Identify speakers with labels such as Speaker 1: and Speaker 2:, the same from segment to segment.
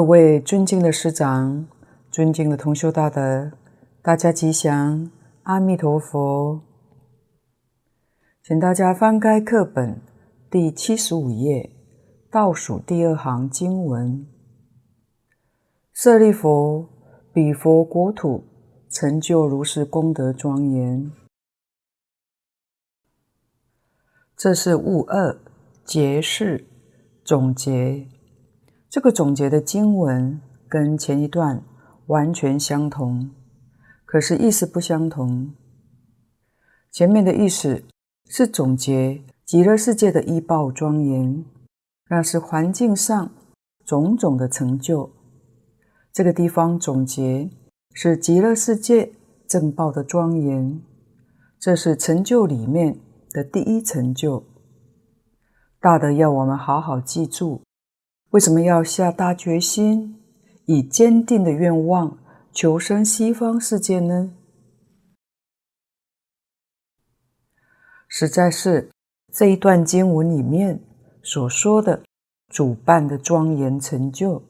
Speaker 1: 各位尊敬的师长，尊敬的同修大德，大家吉祥，阿弥陀佛。请大家翻开课本第七十五页，倒数第二行经文：舍利弗，彼佛国土成就如是功德庄严。这是物二结释总结。这个总结的经文跟前一段完全相同，可是意思不相同。前面的意思是总结极乐世界的依报庄严，那是环境上种种的成就。这个地方总结是极乐世界正报的庄严，这是成就里面的第一成就。大德要我们好好记住。为什么要下大决心，以坚定的愿望求生西方世界呢？实在是这一段经文里面所说的主办的庄严成就，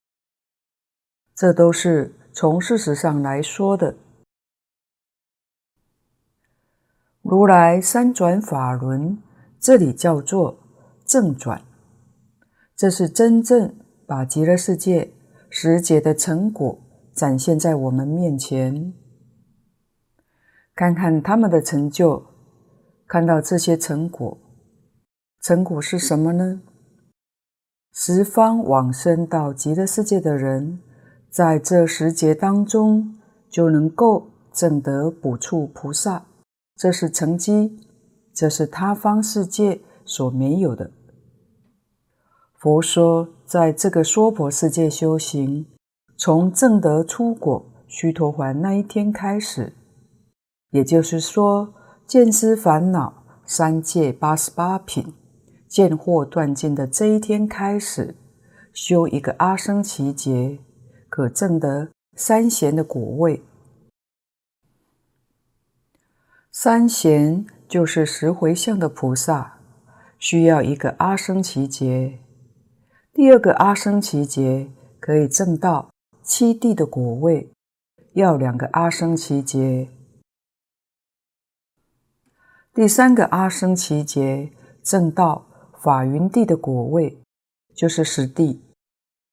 Speaker 1: 这都是从事实上来说的。如来三转法轮，这里叫做正转。这是真正把极乐世界实解的成果展现在我们面前。看看他们的成就，看到这些成果，成果是什么呢？十方往生到极乐世界的人，在这十劫当中就能够证得补处菩萨，这是成绩，这是他方世界所没有的。佛说，在这个娑婆世界修行，从证得初果须陀洹那一天开始，也就是说，见思烦恼三界八十八品见惑断尽的这一天开始，修一个阿僧只劫，可证得三贤的果位。三贤就是十回向的菩萨，需要一个阿僧只劫。第二个阿僧只劫可以证到七地的果位，要两个阿僧只劫。第三个阿僧只劫证到法云地的果位，就是十地。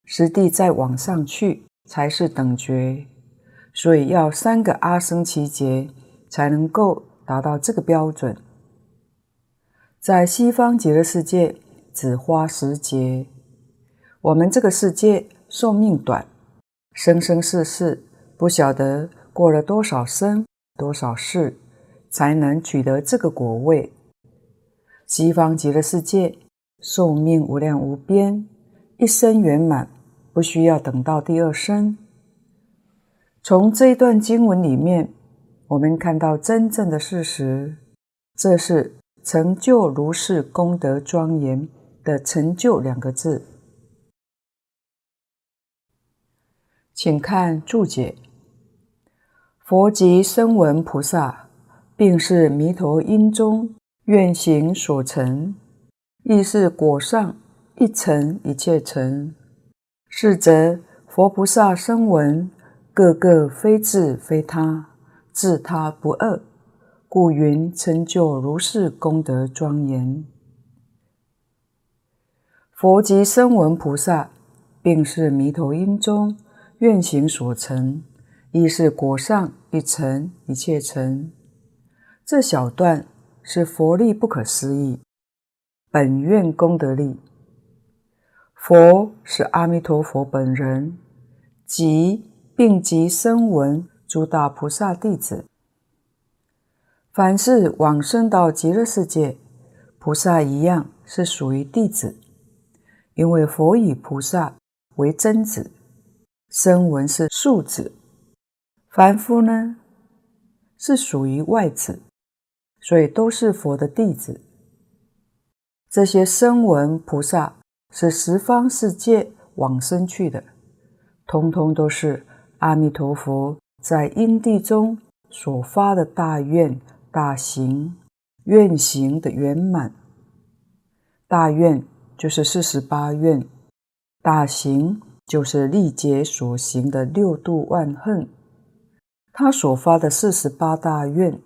Speaker 1: 十地再往上去才是等觉，所以要三个阿僧只劫才能够达到这个标准。在西方极乐世界只花十劫。我们这个世界寿命短，生生世世不晓得过了多少生多少世，才能取得这个果位。西方极乐世界寿命无量无边，一生圆满，不需要等到第二生。从这一段经文里面，我们看到真正的事实，这是成就如是功德庄严的成就两个字。请看注解：佛及声闻菩萨，并是弥陀因中愿行所成，亦是果上一成一切成。是则佛菩萨声闻，个个非自非他，自他不二，故云成就如是功德庄严。佛及声闻菩萨，并是弥陀因中。愿行所成，亦是果上一成一切成。这小段是佛力不可思议，本愿功德力。佛是阿弥陀佛本人，即并及声闻诸大菩萨弟子。凡是往生到极乐世界，菩萨一样是属于弟子，因为佛以菩萨为真子。声闻是庶子，凡夫呢是属于外子，所以都是佛的弟子。这些声闻菩萨是十方世界往生去的，通通都是阿弥陀佛在因地中所发的大愿大行，愿行的圆满。大愿就是四十八愿，大行。就是历劫所行的六度万恨。他所发的四十八大愿，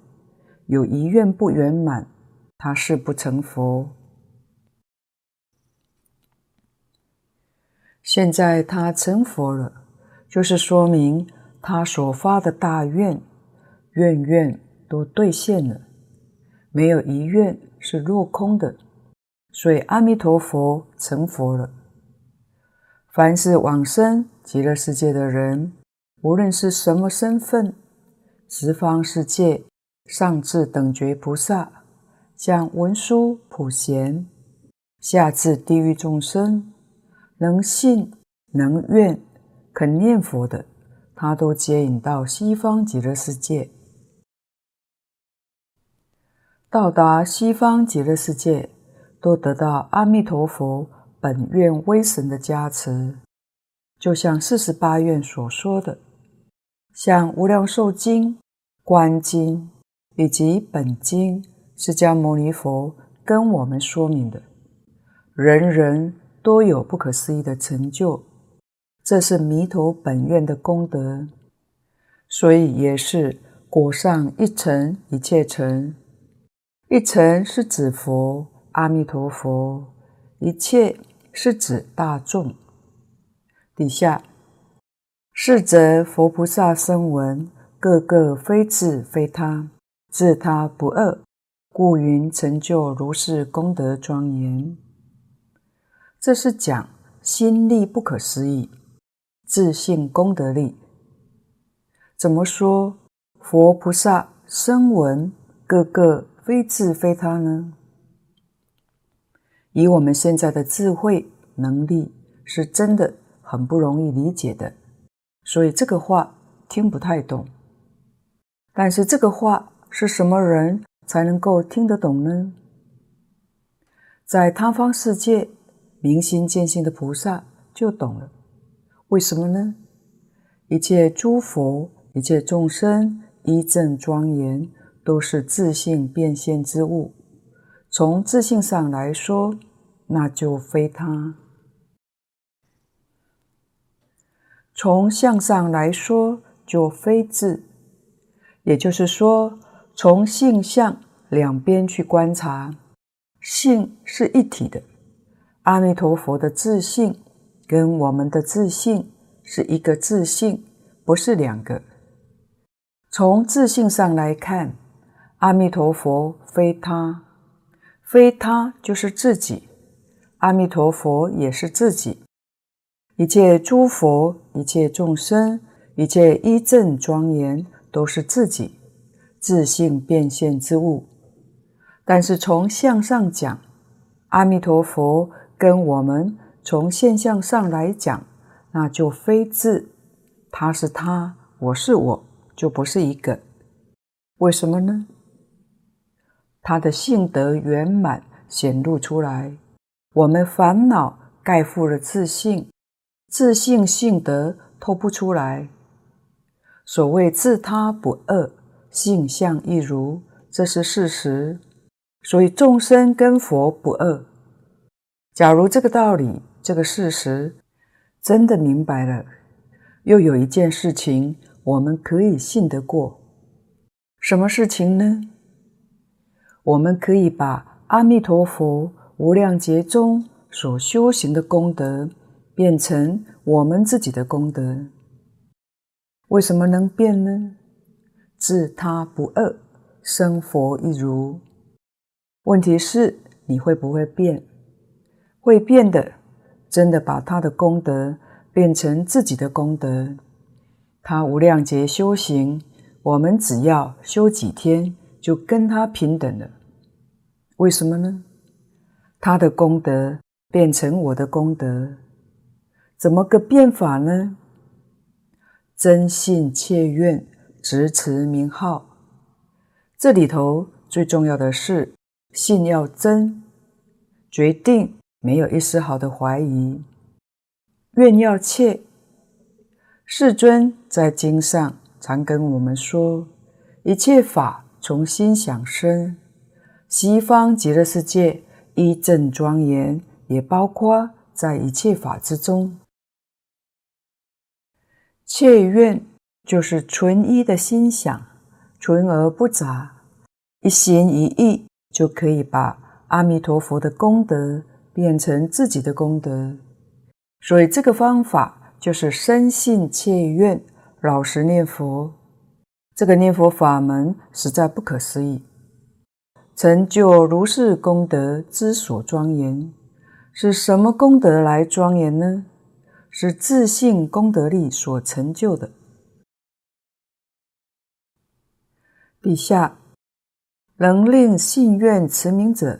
Speaker 1: 有一愿不圆满，他誓不成佛。现在他成佛了，就是说明他所发的大愿，愿愿都兑现了，没有一愿是落空的，所以阿弥陀佛成佛了。凡是往生极乐世界的人，无论是什么身份，十方世界上至等觉菩萨，像文殊、普贤，下至地狱众生。能信、能愿、肯念佛的，他都接引到西方极乐世界。到达西方极乐世界，都得到阿弥陀佛本愿威神的加持。就像四十八愿所说的，像《无量寿经》、《观经》以及本经，释迦牟尼佛跟我们说明的，人人。都有不可思议的成就，这是弥陀本愿的功德，所以也是果上一层一切乘，一层是指佛阿弥陀佛，一切是指大众。底下是则佛菩萨声闻，个个非自非他，自他不二，故云成就如是功德庄严。这是讲心力不可思议，自性功德力。怎么说？佛菩萨声闻个个非自非他呢？以我们现在的智慧能力，是真的很不容易理解的，所以这个话听不太懂。但是这个话是什么人才能够听得懂呢？在他方世界。明心见性的菩萨就懂了，为什么呢？一切诸佛、一切众生依正庄严，都是自性变现之物。从自信上来说，那就非他；从相上来说，就非自。也就是说，从性相两边去观察，性是一体的。阿弥陀佛的自信跟我们的自信是一个自信，不是两个。从自信上来看，阿弥陀佛非他，非他就是自己。阿弥陀佛也是自己。一切诸佛、一切众生、一切一正庄严，都是自己自性变现之物。但是从相上讲，阿弥陀佛。跟我们从现象上来讲，那就非自，他是他，我是我，就不是一个。为什么呢？他的性德圆满显露出来，我们烦恼盖覆了自信，自信性德透不出来。所谓自他不二，性相一如，这是事实。所以众生跟佛不二。假如这个道理、这个事实真的明白了，又有一件事情我们可以信得过。什么事情呢？我们可以把阿弥陀佛无量劫中所修行的功德变成我们自己的功德。为什么能变呢？自他不二，生佛一如。问题是你会不会变？会变的，真的把他的功德变成自己的功德。他无量劫修行，我们只要修几天，就跟他平等了。为什么呢？他的功德变成我的功德，怎么个变法呢？真信切愿，执持名号。这里头最重要的是信要真，决定。没有一丝毫的怀疑，愿要切。世尊在经上常跟我们说，一切法从心想生，西方极乐世界一正庄严，也包括在一切法之中。切愿就是纯一的心想，纯而不杂，一心一意就可以把阿弥陀佛的功德变成自己的功德。所以这个方法就是深信切愿，老实念佛。这个念佛法门实在不可思议，成就如是功德之所庄严。是什么功德来庄严呢？是自信功德力所成就的。底下能令信愿持名者，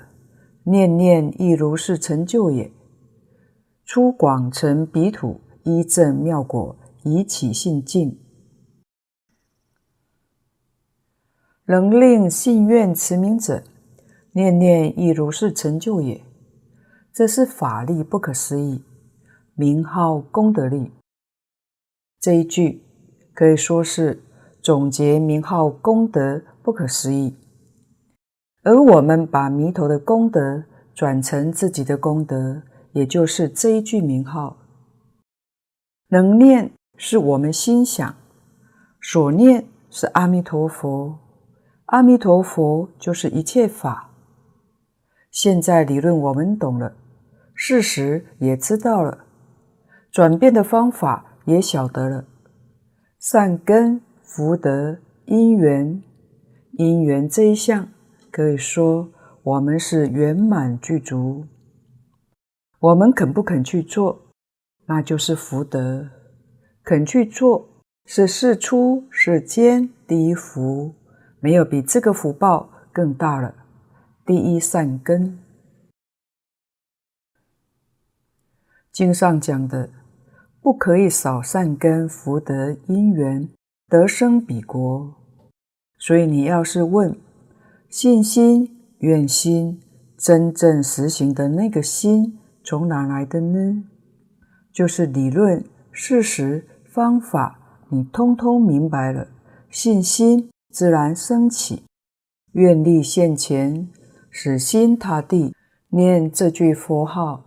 Speaker 1: 念念亦如是成就也。出广成彼土，依正妙果，以起信境。能令信愿持名者，念念亦如是成就也。这是法力不可思议。名号功德力，这一句可以说是总结名号功德不可思议。而我们把弥陀的功德转成自己的功德，也就是这一句名号。能念是我们心想，所念是阿弥陀佛，阿弥陀佛就是一切法。现在理论我们懂了，事实也知道了。转变的方法也晓得了，善根福德因缘，因缘这一项可以说我们是圆满具足。我们肯不肯去做，那就是福德；肯去做是事出世间第一福，没有比这个福报更大了。第一善根，经上讲的。不可以少善根福德因缘得生彼国，所以你要是问信心愿心真正实行的那个心从哪来的呢？就是理论事实方法，你通通明白了，信心自然升起，愿力现前，使心塌地念这句佛号。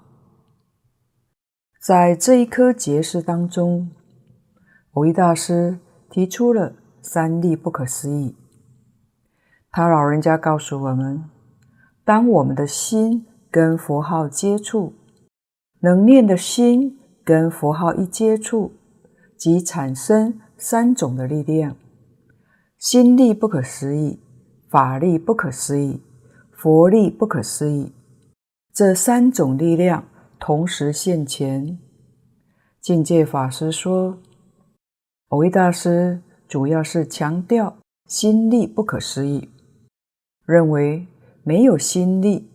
Speaker 1: 在这一颗结识当中，蕅益大师提出了三力不可思议。他老人家告诉我们：当我们的心跟佛号接触，能念的心跟佛号一接触，即产生三种的力量：心力不可思议，法力不可思议，佛力不可思议。这三种力量。同时现前，境界法师说，蕅益大师主要是强调心力不可思议，认为没有心力，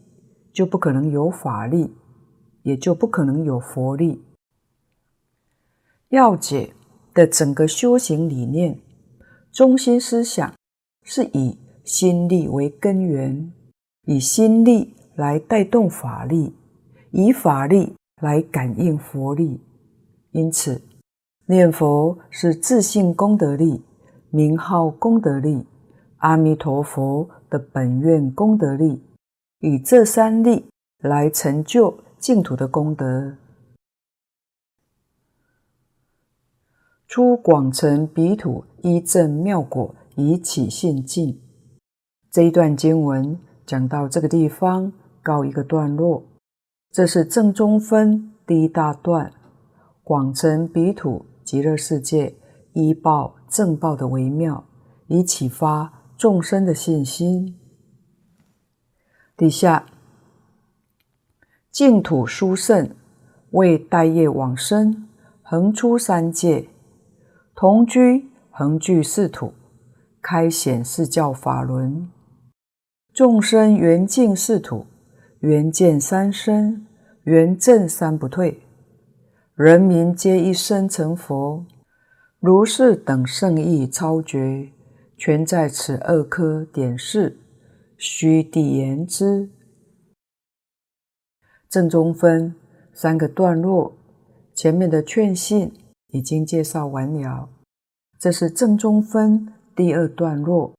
Speaker 1: 就不可能有法力，也就不可能有佛力。要解的整个修行理念，中心思想是以心力为根源，以心力来带动法力。以法力来感应佛力，因此念佛是自信功德力、名号功德力、阿弥陀佛的本愿功德力，以这三力来成就净土的功德。出广成彼土，依正妙果，以起信境。这一段经文讲到这个地方，告一个段落。这是正中分第一大段，广成彼土极乐世界依报正报的微妙，以启发众生的信心。底下净土殊胜，为待业往生，横出三界，同居横具四土，开显四教法轮，众生缘尽四土。缘见三生，缘正三不退，人民皆一生成佛，如是等圣意超绝，全在此二科点示，须谛言之。正中分三个段落，前面的劝信已经介绍完了，这是正中分第二段落，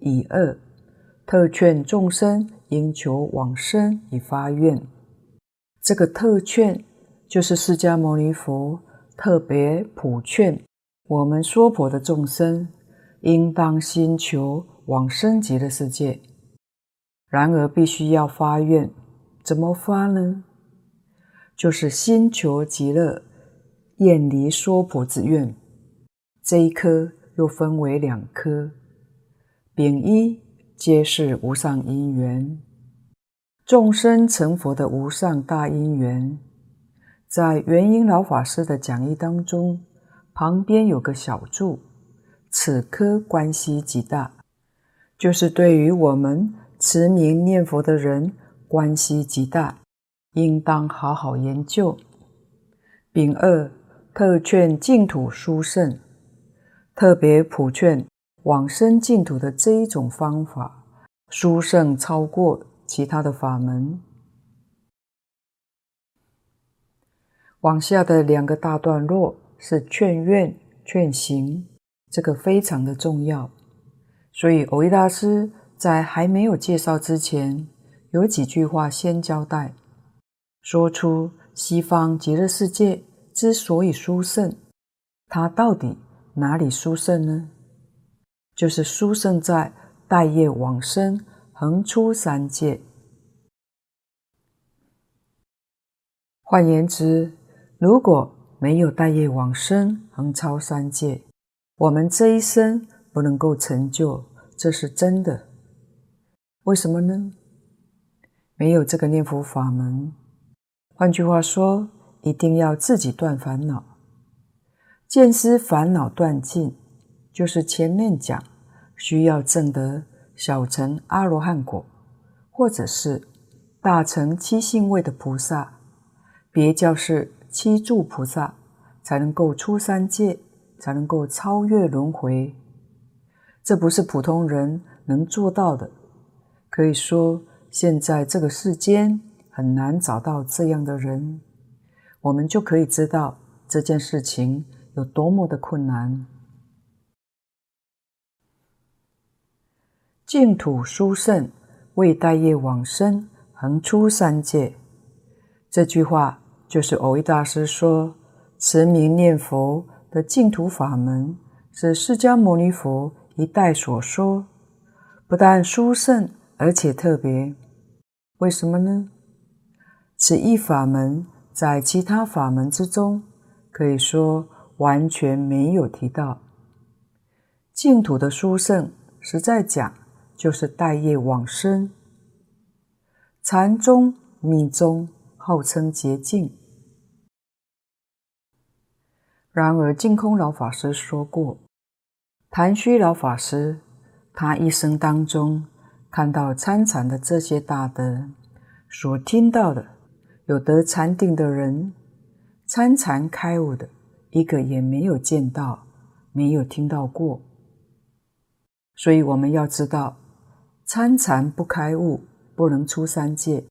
Speaker 1: 以二特劝众生。应求往生以发愿，这个特劝就是释迦牟尼佛特别普劝我们娑婆的众生，应当心求往生极乐世界。然而，必须要发愿，怎么发呢？就是心求极乐，厌离娑婆之愿。这一颗又分为两颗，丙一皆是无上因缘，众生成佛的无上大因缘。在圆瑛老法师的讲义当中，旁边有个小注：“此科关系极大，就是对于我们持名念佛的人关系极大，应当好好研究。”丙二特劝净土殊胜，特别普劝往生净土的这一种方法，殊胜超过其他的法门。往下的两个大段落是劝愿、劝行，这个非常的重要。所以蕅益大师在还没有介绍之前，有几句话先交代，说出西方极乐世界之所以殊胜，它到底哪里殊胜呢？就是殊胜在待业往生，横出三界。换言之，如果没有待业往生，横超三界，我们这一生不能够成就，这是真的。为什么呢？没有这个念佛法门。换句话说，一定要自己断烦恼，见思烦恼断尽，就是前面讲需要证得小乘阿罗汉果，或者是大乘七性位的菩萨，别教是。七住菩萨才能够出三界，才能够超越轮回。这不是普通人能做到的。可以说，现在这个世间很难找到这样的人。我们就可以知道这件事情有多么的困难。净土殊胜，为带业往生，横出三界。这句话。就是蕅益大师说，持名念佛的净土法门是释迦牟尼佛一代所说，不但殊胜，而且特别。为什么呢？此一法门在其他法门之中，可以说完全没有提到。净土的殊胜，实在讲就是带业往生，禅宗、密宗号称捷径。然而，净空老法师说过，昙虚老法师他一生当中看到参禅的这些大德，所听到的有得禅定的人，参禅开悟的一个也没有见到，没有听到过。所以我们要知道，参禅不开悟，不能出三界；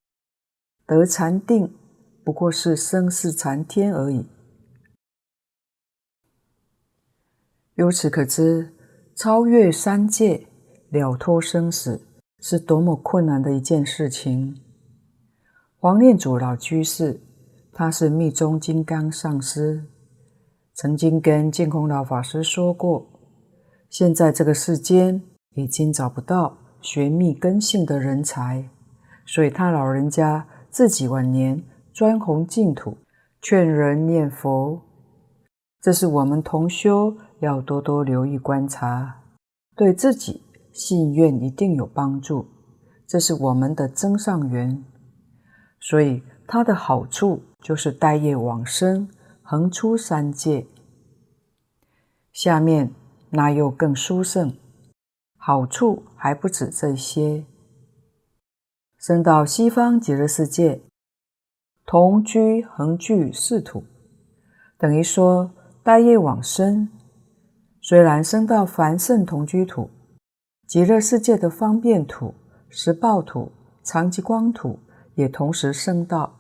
Speaker 1: 得禅定，不过是生死禅天而已。由此可知，超越三界、了脱生死是多么困难的一件事情。黄念祖老居士，他是密宗金刚上师，曾经跟净空老法师说过：现在这个世间已经找不到学密根性的人才，所以他老人家自己晚年专弘净土，劝人念佛。这是我们同修。要多多留意观察，对自己信愿一定有帮助。这是我们的增上缘，所以它的好处就是带业往生，横出三界。下面那又更殊胜，好处还不止这些，升到西方极乐世界，同居横具四土，等于说带业往生。虽然升到凡圣同居土、极乐世界的方便土、实报土、常寂光土，也同时生到，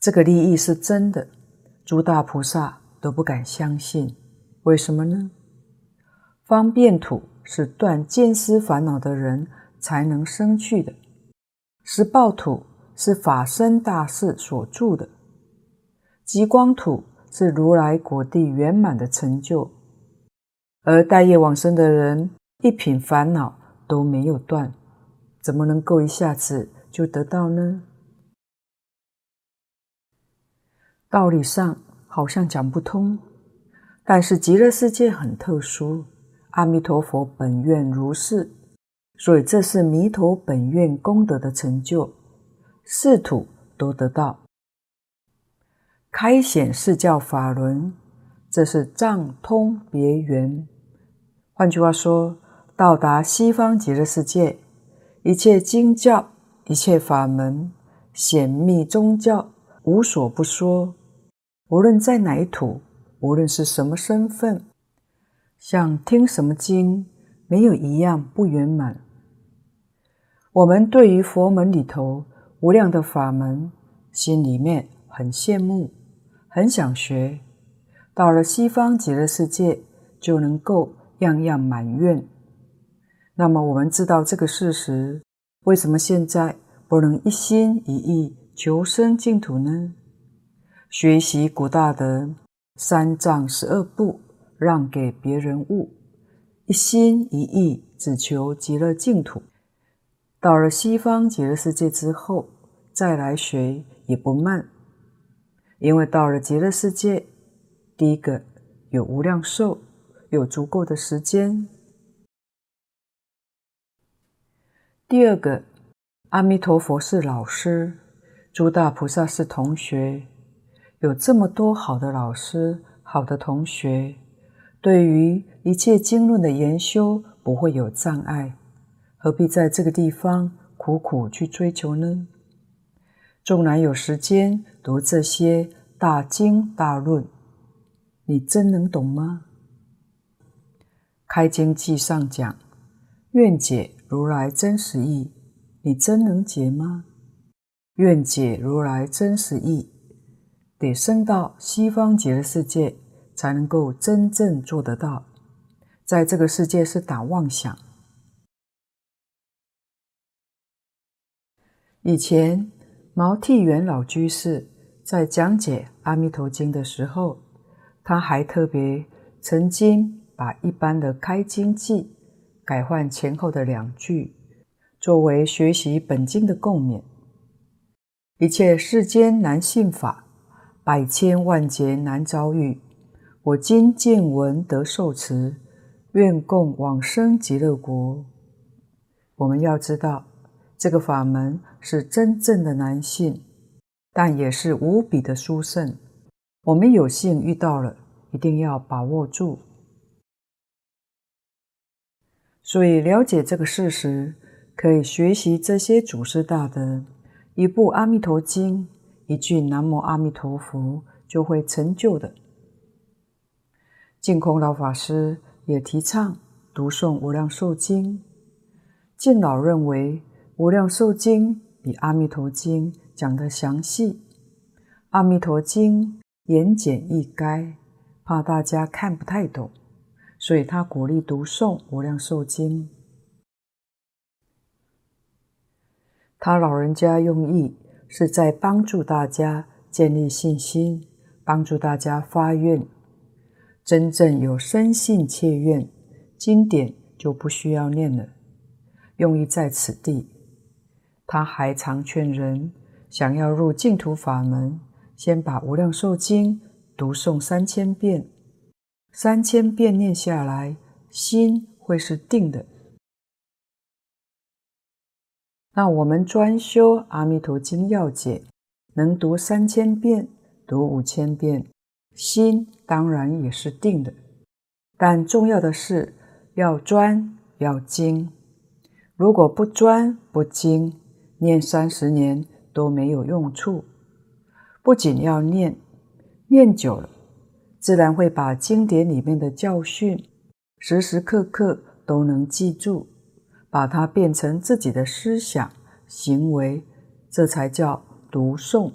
Speaker 1: 这个利益是真的，诸大菩萨都不敢相信。为什么呢？方便土是断见思烦恼的人才能生去的，实报土是法身大士所住的，极光土是如来果地圆满的成就。而待业往生的人，一品烦恼都没有断，怎么能够一下子就得到呢？道理上好像讲不通，但是极乐世界很特殊，阿弥陀佛本愿如是，所以这是弥陀本愿功德的成就，四土都得到。开显四教法轮，这是藏通别圆。换句话说，到达西方极乐世界，一切经教、一切法门、显密宗教，无所不说。无论在哪一土，无论是什么身份，想听什么经，没有一样不圆满。我们对于佛门里头无量的法门，心里面很羡慕。很想学，到了西方极乐世界就能够样样满愿。那么我们知道这个事实，为什么现在不能一心一意求生净土呢？学习古大德三藏十二部，让给别人悟，一心一意只求极乐净土。到了西方极乐世界之后，再来学也不慢。因为到了极乐世界，第一个有无量寿，有足够的时间；第二个，阿弥陀佛是老师，诸大菩萨是同学，有这么多好的老师、好的同学，对于一切经论的研修不会有障碍，何必在这个地方苦苦去追求呢？纵然有时间读这些大经大论，你真能懂吗？开经记上讲，愿解如来真实意，你真能解吗？愿解如来真实意，得升到西方极乐世界才能够真正做得到，在这个世界是打妄想。以前。毛剃元老居士在讲解《阿弥陀经》的时候，他还特别曾经把一般的开经记改换前后的两句，作为学习本经的共勉。一切世间难信法，百千万劫难遭遇。我今见闻得受持，愿共往生极乐国。我们要知道。这个法门是真正的难信，但也是无比的殊胜。我们有幸遇到了，一定要把握住。所以了解这个事实，可以学习这些祖师大德，一部《阿弥陀经》，一句“南无阿弥陀佛”就会成就的。净空老法师也提倡读诵《无量寿经》，净老认为。无量寿经比阿弥陀经讲得详细，阿弥陀经言简意赅，怕大家看不太懂，所以他鼓励读诵无量寿经。他老人家用意是在帮助大家建立信心，帮助大家发愿，真正有深信切愿，经典就不需要念了，用意在此地。他还常劝人，想要入净土法门，先把《无量寿经》读诵三千遍，三千遍念下来，心会是定的。那我们专修《阿弥陀经要解》，能读三千遍，读五千遍，心当然也是定的。但重要的是要专要精，如果不专不精，念三十年都没有用处，不仅要念，念久了，自然会把经典里面的教训，时时刻刻都能记住，把它变成自己的思想行为，这才叫读诵，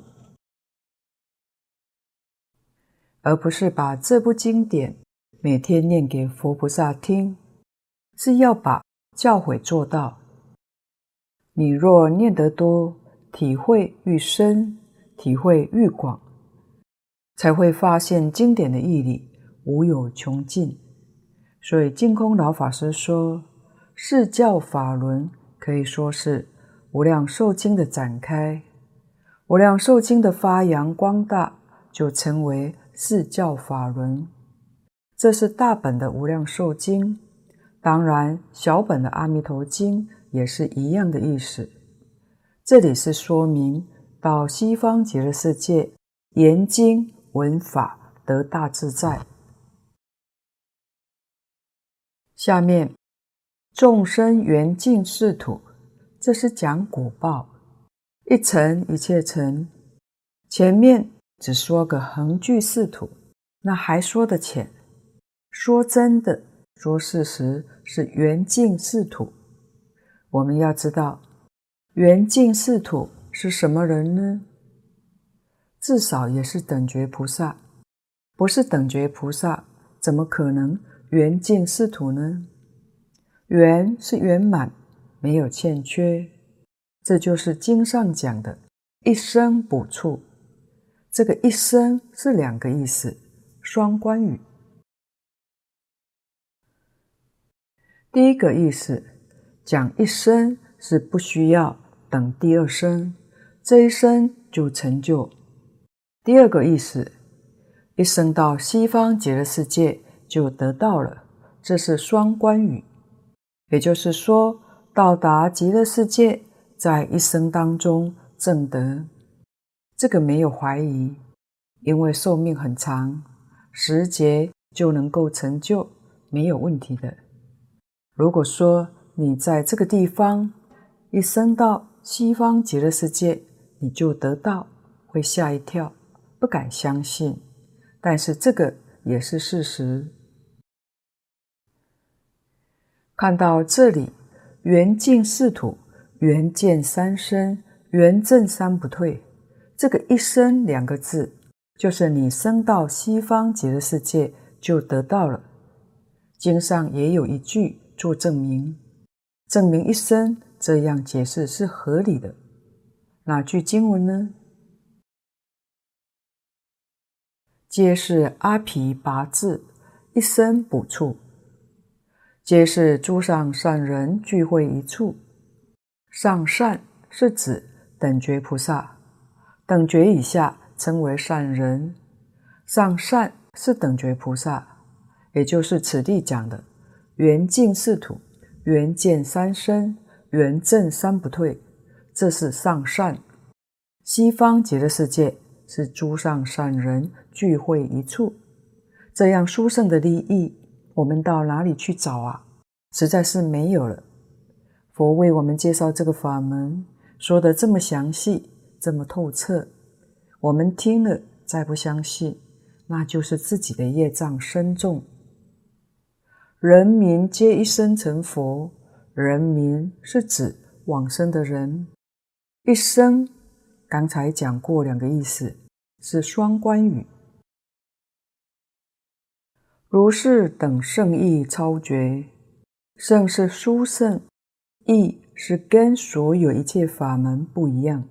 Speaker 1: 而不是把这部经典每天念给佛菩萨听，是要把教诲做到。你若念得多，体会愈深，体会愈广，才会发现经典的义理无有穷尽。所以净空老法师说，四教法轮可以说是无量寿经的展开，无量寿经的发扬光大，就成为四教法轮。这是大本的无量寿经，当然小本的阿弥陀经也是一样的意思。这里是说明到西方极乐世界研经闻法得大自在。下面众生缘尽是土，这是讲果报，一层一切层。前面只说个横踞四土，那还说得浅。说真的，说事实是缘尽是土。我们要知道，缘尽是土是什么人呢？至少也是等觉菩萨。不是等觉菩萨，怎么可能？缘尽四土呢？缘是圆满，没有欠缺，这就是经上讲的“一生补处”。这个“一生”是两个意思，双关语。第一个意思讲一生是不需要等第二生，这一生就成就。第二个意思，一生到西方极乐世界。就得到了，这是双关语，也就是说，到达极乐世界，在一生当中证得，这个没有怀疑，因为寿命很长，时节就能够成就，没有问题的。如果说你在这个地方一生到西方极乐世界，你就得到，会吓一跳，不敢相信，但是这个也是事实。看到这里，缘尽四土，缘见三生，缘正三不退。这个“一生”两个字，就是你生到西方极乐世界就得到了。经上也有一句做证明，证明一生这样解释是合理的。哪句经文呢？皆是阿毗跋致，一生补处。皆是诸上善人聚会一处，上善是指等觉菩萨，等觉以下称为善人。上善是等觉菩萨，也就是此地讲的缘尽四土，缘见三生，缘证三不退，这是上善。西方极乐世界是诸上善人聚会一处，这样殊胜的利益。我们到哪里去找啊？实在是没有了。佛为我们介绍这个法门，说的这么详细，这么透彻，我们听了再不相信，那就是自己的业障深重。人民皆一生成佛，人民是指往生的人，一生刚才讲过两个意思，是双关语。如是等圣意超绝，圣是殊胜，义是跟所有一切法门不一样，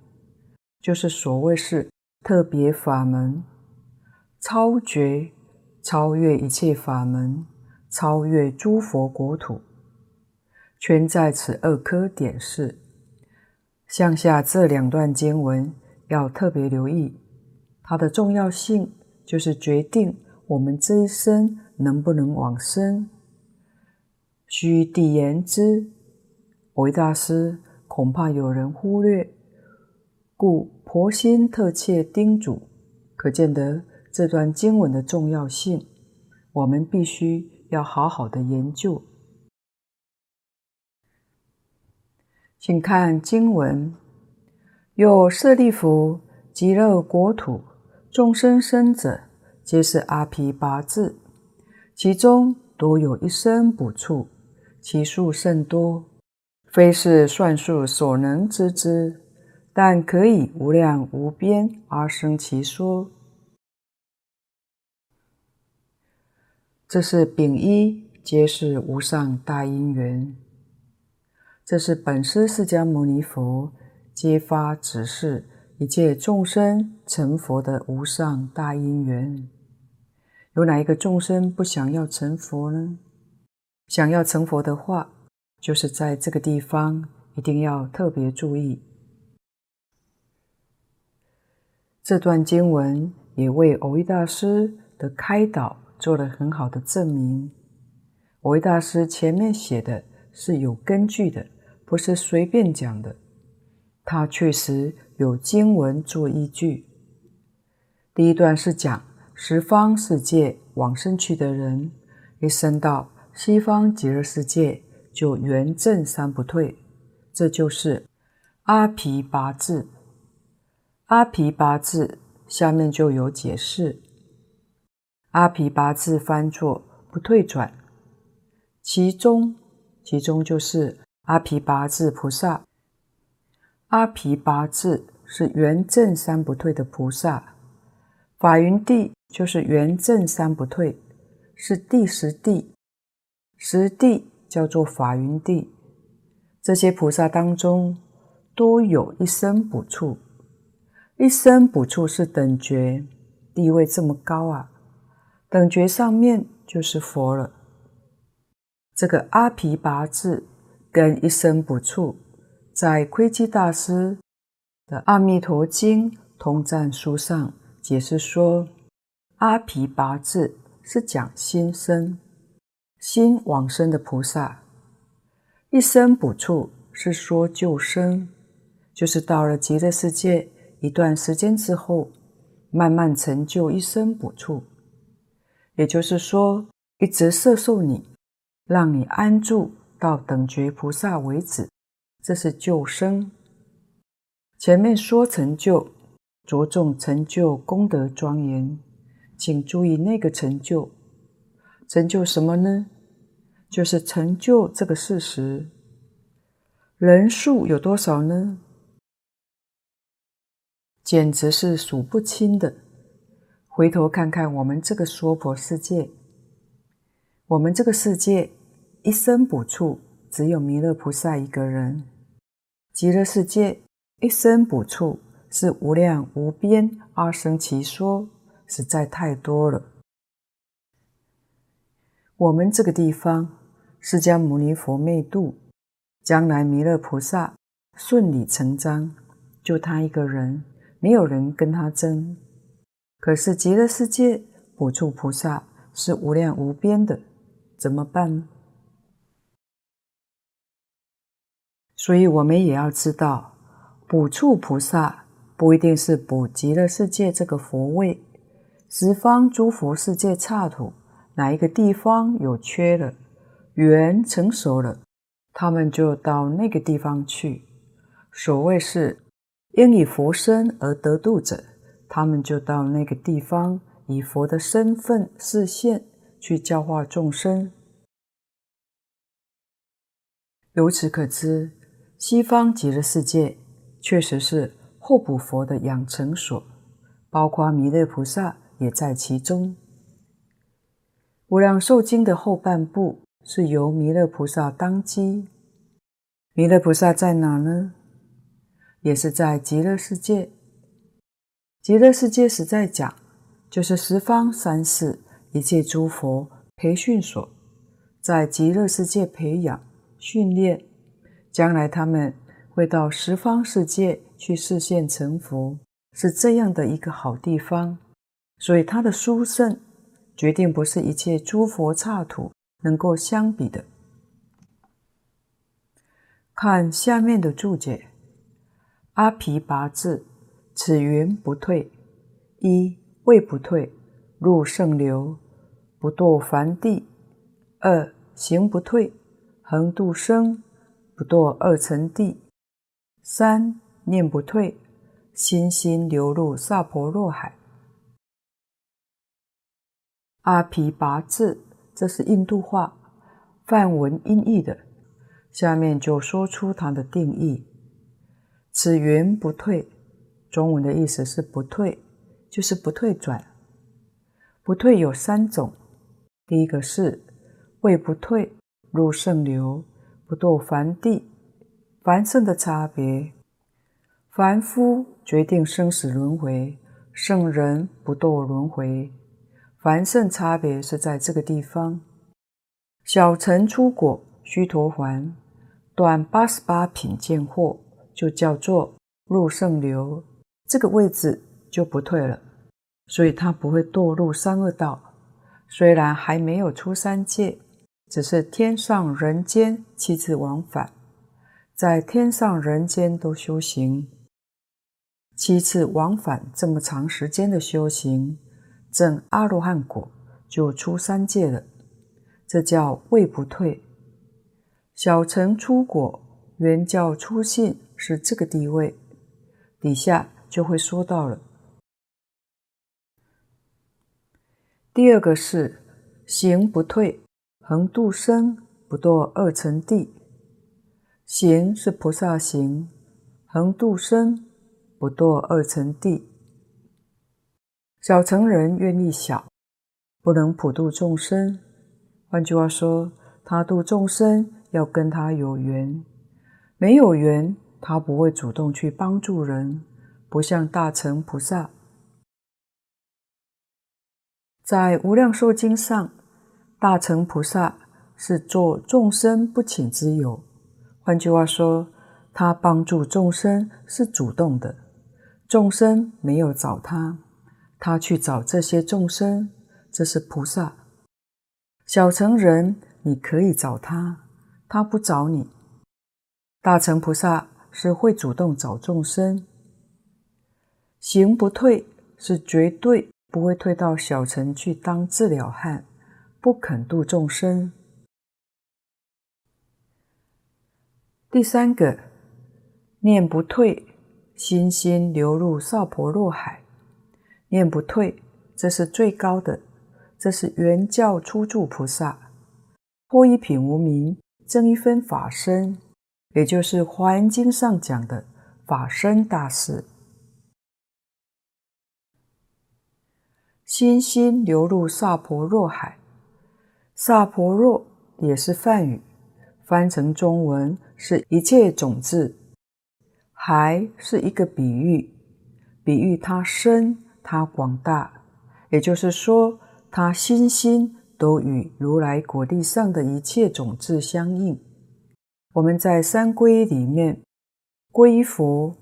Speaker 1: 就是所谓是特别法门，超绝，超越一切法门，超越诸佛国土，全在此二科点示。向下这两段经文要特别留意，它的重要性就是决定我们这一生。能不能往生？须谛言之，维大师恐怕有人忽略，故婆心特切叮嘱，可见得这段经文的重要性。我们必须要好好的研究。请看经文：有舍利弗，极乐国土众生生者，皆是阿毗跋致。其中多有一生补处，其数甚多，非是算数所能知之，但可以无量无边而生其说。这是丙一，皆是无上大因缘。这是本师释迦牟尼佛揭发指示一切众生成佛的无上大因缘。有哪一个众生不想要成佛呢？想要成佛的话，就是在这个地方一定要特别注意。这段经文也为蕅益大师的开导做了很好的证明。蕅益大师前面写的是有根据的，不是随便讲的。他确实有经文做依据。第一段是讲十方世界往生去的人，一生到西方极乐世界就圆正三不退，这就是阿毗跋致。阿毗跋致下面就有解释。阿毗跋致翻作不退转，其中其中就是阿毗跋致菩萨。阿毗跋致是圆正三不退的菩萨，法云地就是圆正三不退，是第十地，十地叫做法云地。这些菩萨当中，多有一生补处。一生补处是等觉，地位这么高啊！等觉上面就是佛了。这个阿毗跋致跟一生补处，在窥基大师的《阿弥陀经通赞书》上解释说，阿毗跋致是讲心生、心往生的菩萨；一生补处是说救生，就是到了极乐世界。一段时间之后，慢慢成就一生补处，也就是说，一直摄受你，让你安住到等觉菩萨为止，这是救生。前面说成就，着重成就功德庄严，请注意那个成就，成就什么呢？就是成就这个事实。人数有多少呢？简直是数不清的。回头看看我们这个娑婆世界，我们这个世界一生补处只有弥勒菩萨一个人；极乐世界一生补处是无量无边阿僧祇说，实在太多了。我们这个地方，释迦牟尼佛灭度，将来弥勒菩萨顺理成章，就他一个人。没有人跟他争，可是极乐世界补处菩萨是无量无边的，怎么办呢？所以我们也要知道，补处菩萨不一定是补极乐世界这个佛位，十方诸佛世界刹土哪一个地方有缺了，缘成熟了，他们就到那个地方去。所谓是。因以佛身而得度者，他们就到那个地方，以佛的身份视现，去教化众生。由此可知，西方极乐世界确实是候补佛的养成所，包括弥勒菩萨也在其中。无量寿经的后半部是由弥勒菩萨当机，弥勒菩萨在哪呢？也是在极乐世界，极乐世界实在讲，就是十方三世一切诸佛培训所，在极乐世界培养训练，将来他们会到十方世界去示现成佛，是这样的一个好地方。所以他的殊胜，决定不是一切诸佛刹土能够相比的。看下面的注解。阿毗跋致，此云不退：一位不退，入圣流，不堕凡地；二行不退，恒度生，不堕二乘地；三念不退，心心流入萨婆若海。阿鞞跋致，这是印度话梵文音译的，下面就说出它的定义。此云不退，中文的意思是不退，就是不退转。不退有三种，第一个是位不退，入圣流，不堕凡地。凡圣的差别，凡夫决定生死轮回，圣人不堕轮回。凡圣差别是在这个地方。小乘出果须陀洹断八十八品见惑，就叫做入圣流，这个位置就不退了，所以他不会堕入三恶道。虽然还没有出三界，只是天上人间七次往返，在天上人间都修行，七次往返这么长时间的修行，证阿罗汉果就出三界了，这叫位不退。小乘出果原教初信是这个地位，底下就会说到了。第二个是行不退，恒度生，不堕二乘地。行是菩萨行，恒度生，不堕二乘地。小乘人愿力小，不能普度众生。换句话说，他度众生要跟他有缘，没有缘，他不会主动去帮助人，不像大乘菩萨。在《无量寿经》上，大乘菩萨是做众生不请之友。换句话说，他帮助众生是主动的，众生没有找他，他去找这些众生，这是菩萨。小乘人你可以找他，他不找你。大乘菩萨是会主动找众生，行不退是绝对。不会退到小乘去当自了汉，不肯度众生。第三个，念不退，心心流入少婆若海。念不退，这是最高的，这是圆教初住菩萨，破一品无明，增一分法身，也就是《华严经》上讲的法身大士。心心流入萨婆若海，萨婆若也是梵语，翻成中文是一切种子。海是一个比喻，比喻它深，它广大，也就是说，它心心都与如来果地上的一切种子相应。我们在三皈依里面，皈依佛，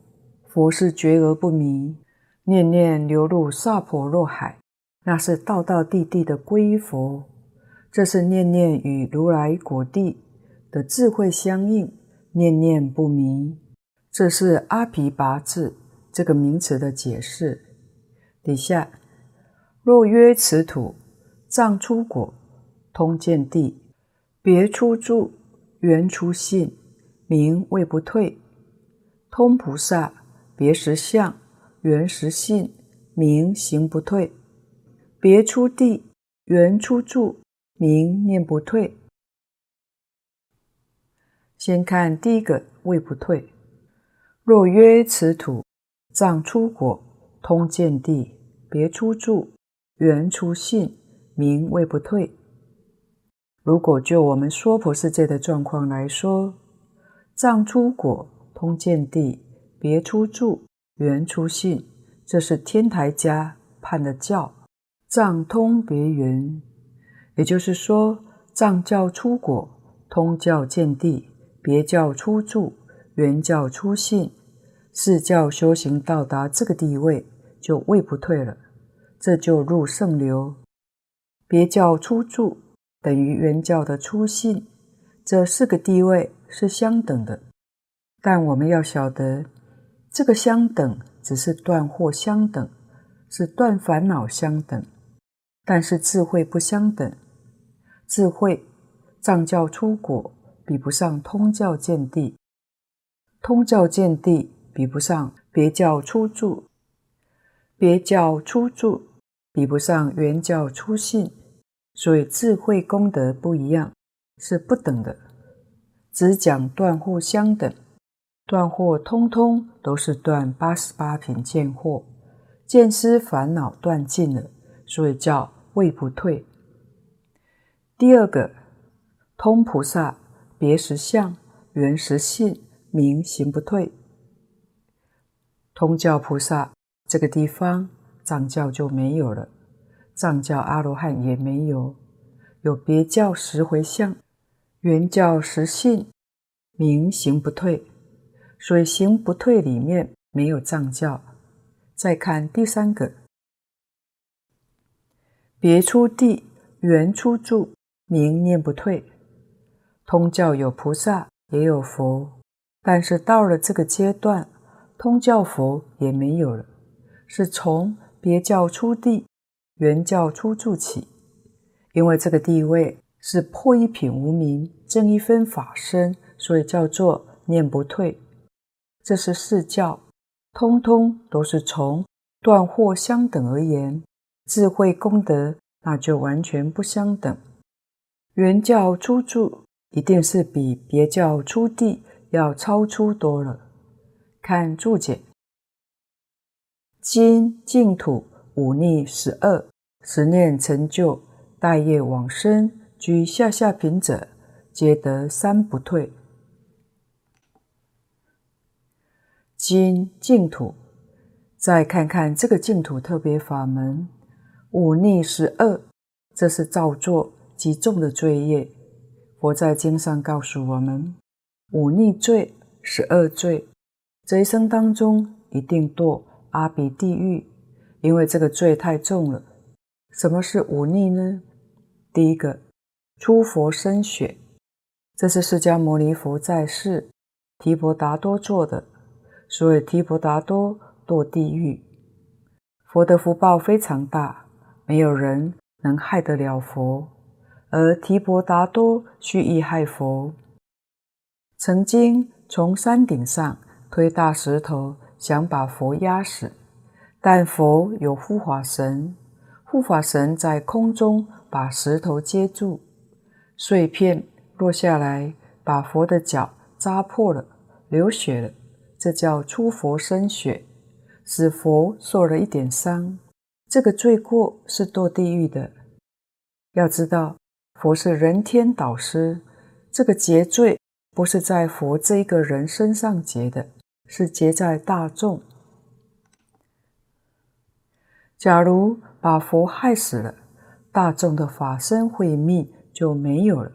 Speaker 1: 佛是觉而不迷，念念流入萨婆若海。那是道道地地的皈依佛，这是念念与如来果地的智慧相应，念念不迷。这是阿毗跋致这个名词的解释。底下若曰此土藏出果，通见地，别出住，缘出信，名未不退。通菩萨，别实相，缘实信，名行不退。别出地，缘出住，名念不退。先看第一个未不退。若曰此土藏出果，通见地，别出住，缘初信，名位不退。如果就我们娑婆世界的状况来说，藏出果，通见地，别出住，缘初信，这是天台家判的教。藏通别缘，也就是说，藏教出果，通教见地，别教出住，缘教出信，四教修行到达这个地位，就位不退了，这就入圣流。别教初住等于原教的初信，这四个地位是相等的，但我们要晓得，这个相等只是断惑相等，是断烦恼相等。但是智慧不相等，智慧藏教初果比不上通教见地，通教见地比不上别教初住，别教初住比不上原教初信，所以智慧功德不一样，是不等的。只讲断惑相等，断惑通通都是断八十八品见惑，见思烦恼断尽了，所以叫。位不退。第二个，通菩萨别实相，缘实性，名行不退。通教菩萨这个地方，藏教就没有了，藏教阿罗汉也没有，有别教十回向，原教十信，名行不退。所以行不退里面没有藏教。再看第三个，别出地，缘出住，名念不退。通教有菩萨，也有佛，但是到了这个阶段，通教佛也没有了，是从别教出地，原教出住起。因为这个地位是破一品无明，证一分法身，所以叫做念不退。这是四教，通通都是从断惑相等而言，智慧功德那就完全不相等。原教出住。一定是比别教出地要超出多了。看注解：今净土五逆十二，十念成就，带业往生，居下下品者，皆得三不退。今净土，再看看这个净土特别法门，五逆十二，这是造作极重的罪业。佛在经上告诉我们，五逆罪、十二罪，这一生当中一定堕阿鼻地狱，因为这个罪太重了。什么是忤逆呢？第一个，出佛身血，这是释迦牟尼佛在世提婆达多做的，所以提婆达多堕地狱。佛的福报非常大，没有人能害得了佛。而提婆达多蓄意害佛，曾经从山顶上推大石头，想把佛压死，但佛有护法神，护法神在空中把石头接住，碎片落下来，把佛的脚扎破了，流血了，这叫出佛身血，使佛受了一点伤。这个罪过是堕地狱的，要知道。佛是人天导师，这个结罪不是在佛这一个人身上结的，是结在大众。假如把佛害死了，大众的法身慧命就没有了。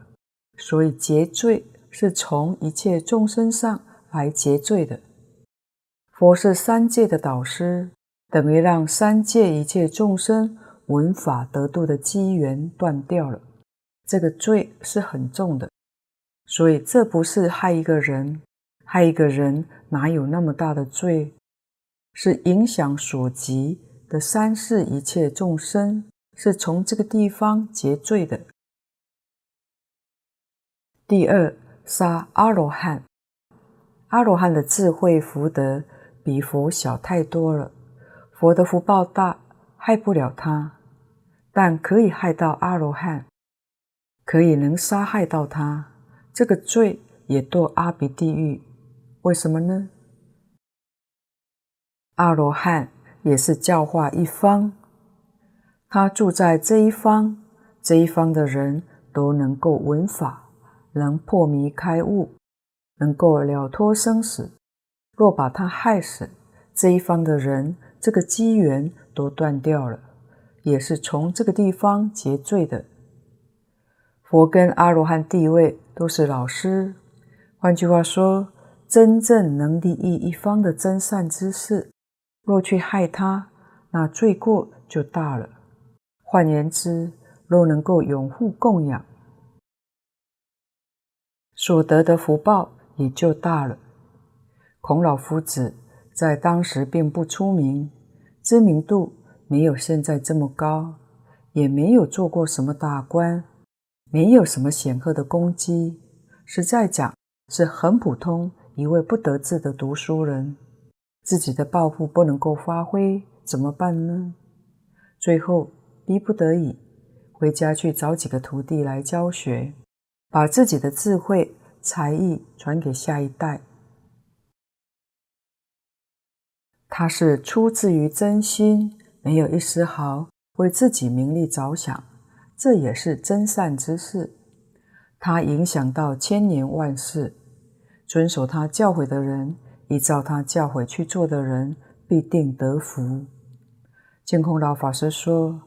Speaker 1: 所以结罪是从一切众生上来结罪的。佛是三界的导师，等于让三界一切众生闻法得度的机缘断掉了。这个罪是很重的，所以这不是害一个人，害一个人哪有那么大的罪？是影响所及的三世一切众生，是从这个地方结罪的。第二，杀阿罗汉，阿罗汉的智慧福德比佛小太多了，佛的福报大，害不了他，但可以害到阿罗汉。可以能杀害到他，这个罪也堕阿鼻地狱。为什么呢？阿罗汉也是教化一方，他住在这一方，这一方的人都能够闻法，能破迷开悟，能够了脱生死。若把他害死，这一方的人这个机缘都断掉了，也是从这个地方结罪的。佛跟阿罗汉地位都是老师，换句话说，真正能利益一方的真善知识，若去害他，那罪过就大了。换言之，若能够永护供养，所得的福报也就大了。孔老夫子在当时并不出名，知名度没有现在这么高，也没有做过什么大官。没有什么显赫的功绩，实在讲是很普通一位不得志的读书人，自己的抱负不能够发挥，怎么办呢？最后逼不得已，回家去找几个徒弟来教学，把自己的智慧才艺传给下一代。他是出自于真心，没有一丝毫为自己名利着想。这也是真善之事，他影响到千年万世，遵守他教诲的人，依照他教诲去做的人，必定得福。净空老法师说，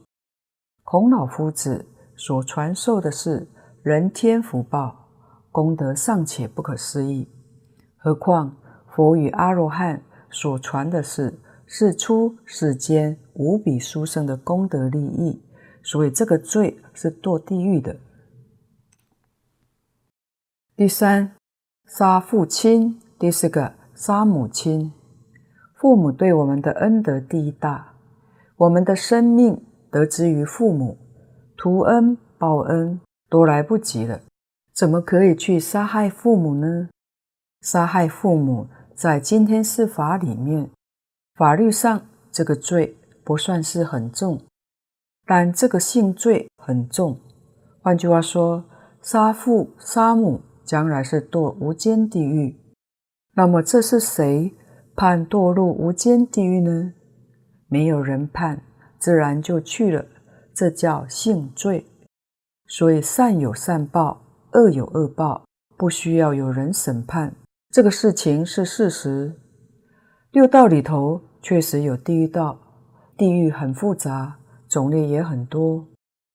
Speaker 1: 孔老夫子所传授的是人天福报，功德尚且不可思议，何况佛与阿罗汉所传的是世出世间无比殊胜的功德利益，所以这个罪是堕地狱的。第三，杀父亲；第四个，杀母亲。父母对我们的恩德第一大，我们的生命得之于父母，图恩报恩都来不及了，怎么可以去杀害父母呢？杀害父母在今天司法里面，法律上这个罪不算是很重，但这个性罪很重。换句话说，杀父杀母。将来是堕无间地狱，那么这是谁判堕入无间地狱呢？没有人判，自然就去了，这叫性罪。所以善有善报，恶有恶报，不需要有人审判，这个事情是事实。六道里头确实有地狱道，地狱很复杂，种类也很多，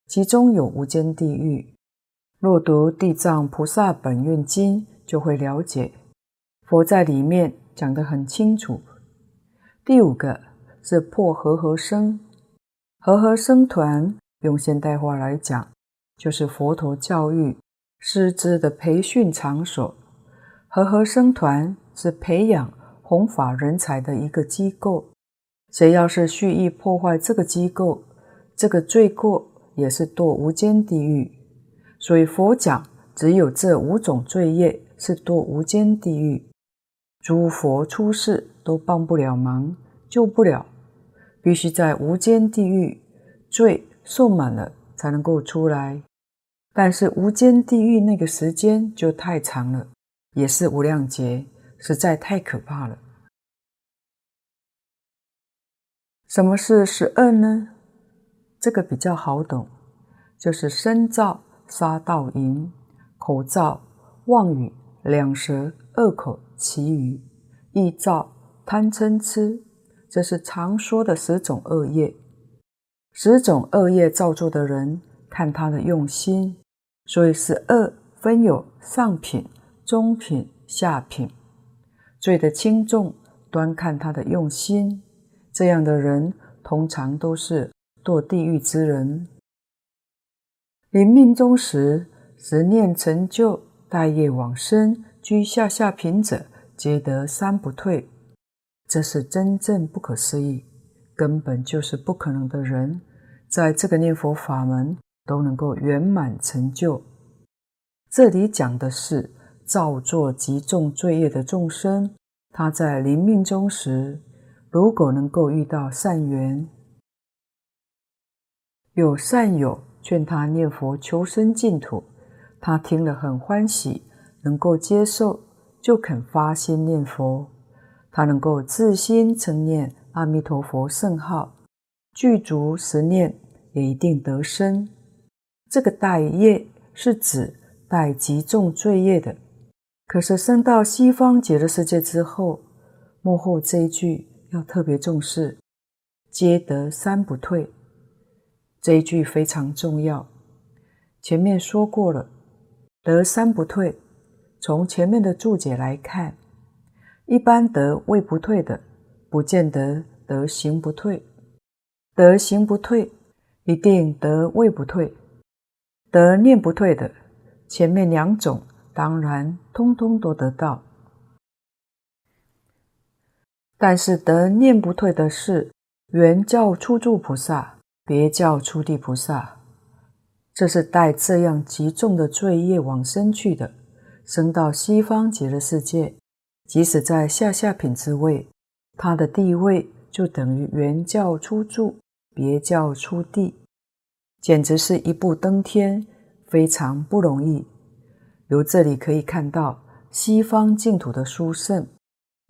Speaker 1: 其中有无间地狱。若读《地藏菩萨本愿经》，就会了解，佛在里面讲得很清楚。第五个是破和合僧，和合僧团用现代话来讲，就是佛陀教育师资的培训场所。和合僧团是培养弘法人才的一个机构，谁要是蓄意破坏这个机构，这个罪过也是堕无间地狱。所以佛讲，只有这五种罪业是堕无间地狱，诸佛出世都帮不了忙，救不了，必须在无间地狱罪受满了才能够出来。但是无间地狱那个时间就太长了，也是无量劫，实在太可怕了。什么是十二呢？这个比较好懂，就是身造。杀盗淫、口造妄语、两舌、恶口、其余、意造贪嗔痴，这是常说的十种恶业。十种恶业造作的人，看他的用心，所以十恶分有上品、中品、下品。罪的轻重，端看他的用心。这样的人，通常都是堕地狱之人。临命终时，十念成就，带业往生，居下下品者，皆得三不退。这是真正不可思议，根本就是不可能的人，在这个念佛法门都能够圆满成就。这里讲的是造作极重罪业的众生，他在临命终时，如果能够遇到善缘，有善友。劝他念佛求生净土，他听了很欢喜，能够接受，就肯发心念佛。他能够自心称念阿弥陀佛圣号，具足十念，也一定得生。这个带业是指带极重罪业的。可是升到西方极乐世界之后，幕后这一句要特别重视，皆得三不退。这一句非常重要，前面说过了，得三不退。从前面的注解来看，一般得位不退的，不见得得行不退；得行不退，一定得位不退；得念不退的，前面两种当然通通都得到。但是得念不退的是原教初住菩萨。别教初地菩萨，这是带这样极重的罪业往生去的，生到西方极乐世界，即使在下下品之位，他的地位就等于圆教初住，别教初地，简直是一步登天，非常不容易。由这里可以看到，西方净土的殊胜，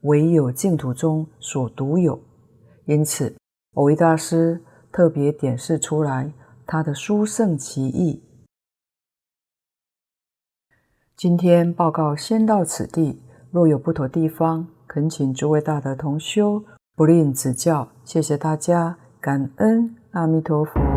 Speaker 1: 唯有净土中所独有，因此蕅益大师。特别点示出来，他的殊胜奇异。今天报告先到此地，若有不妥地方，恳请诸位大德同修不吝指教。谢谢大家，感恩阿弥陀佛。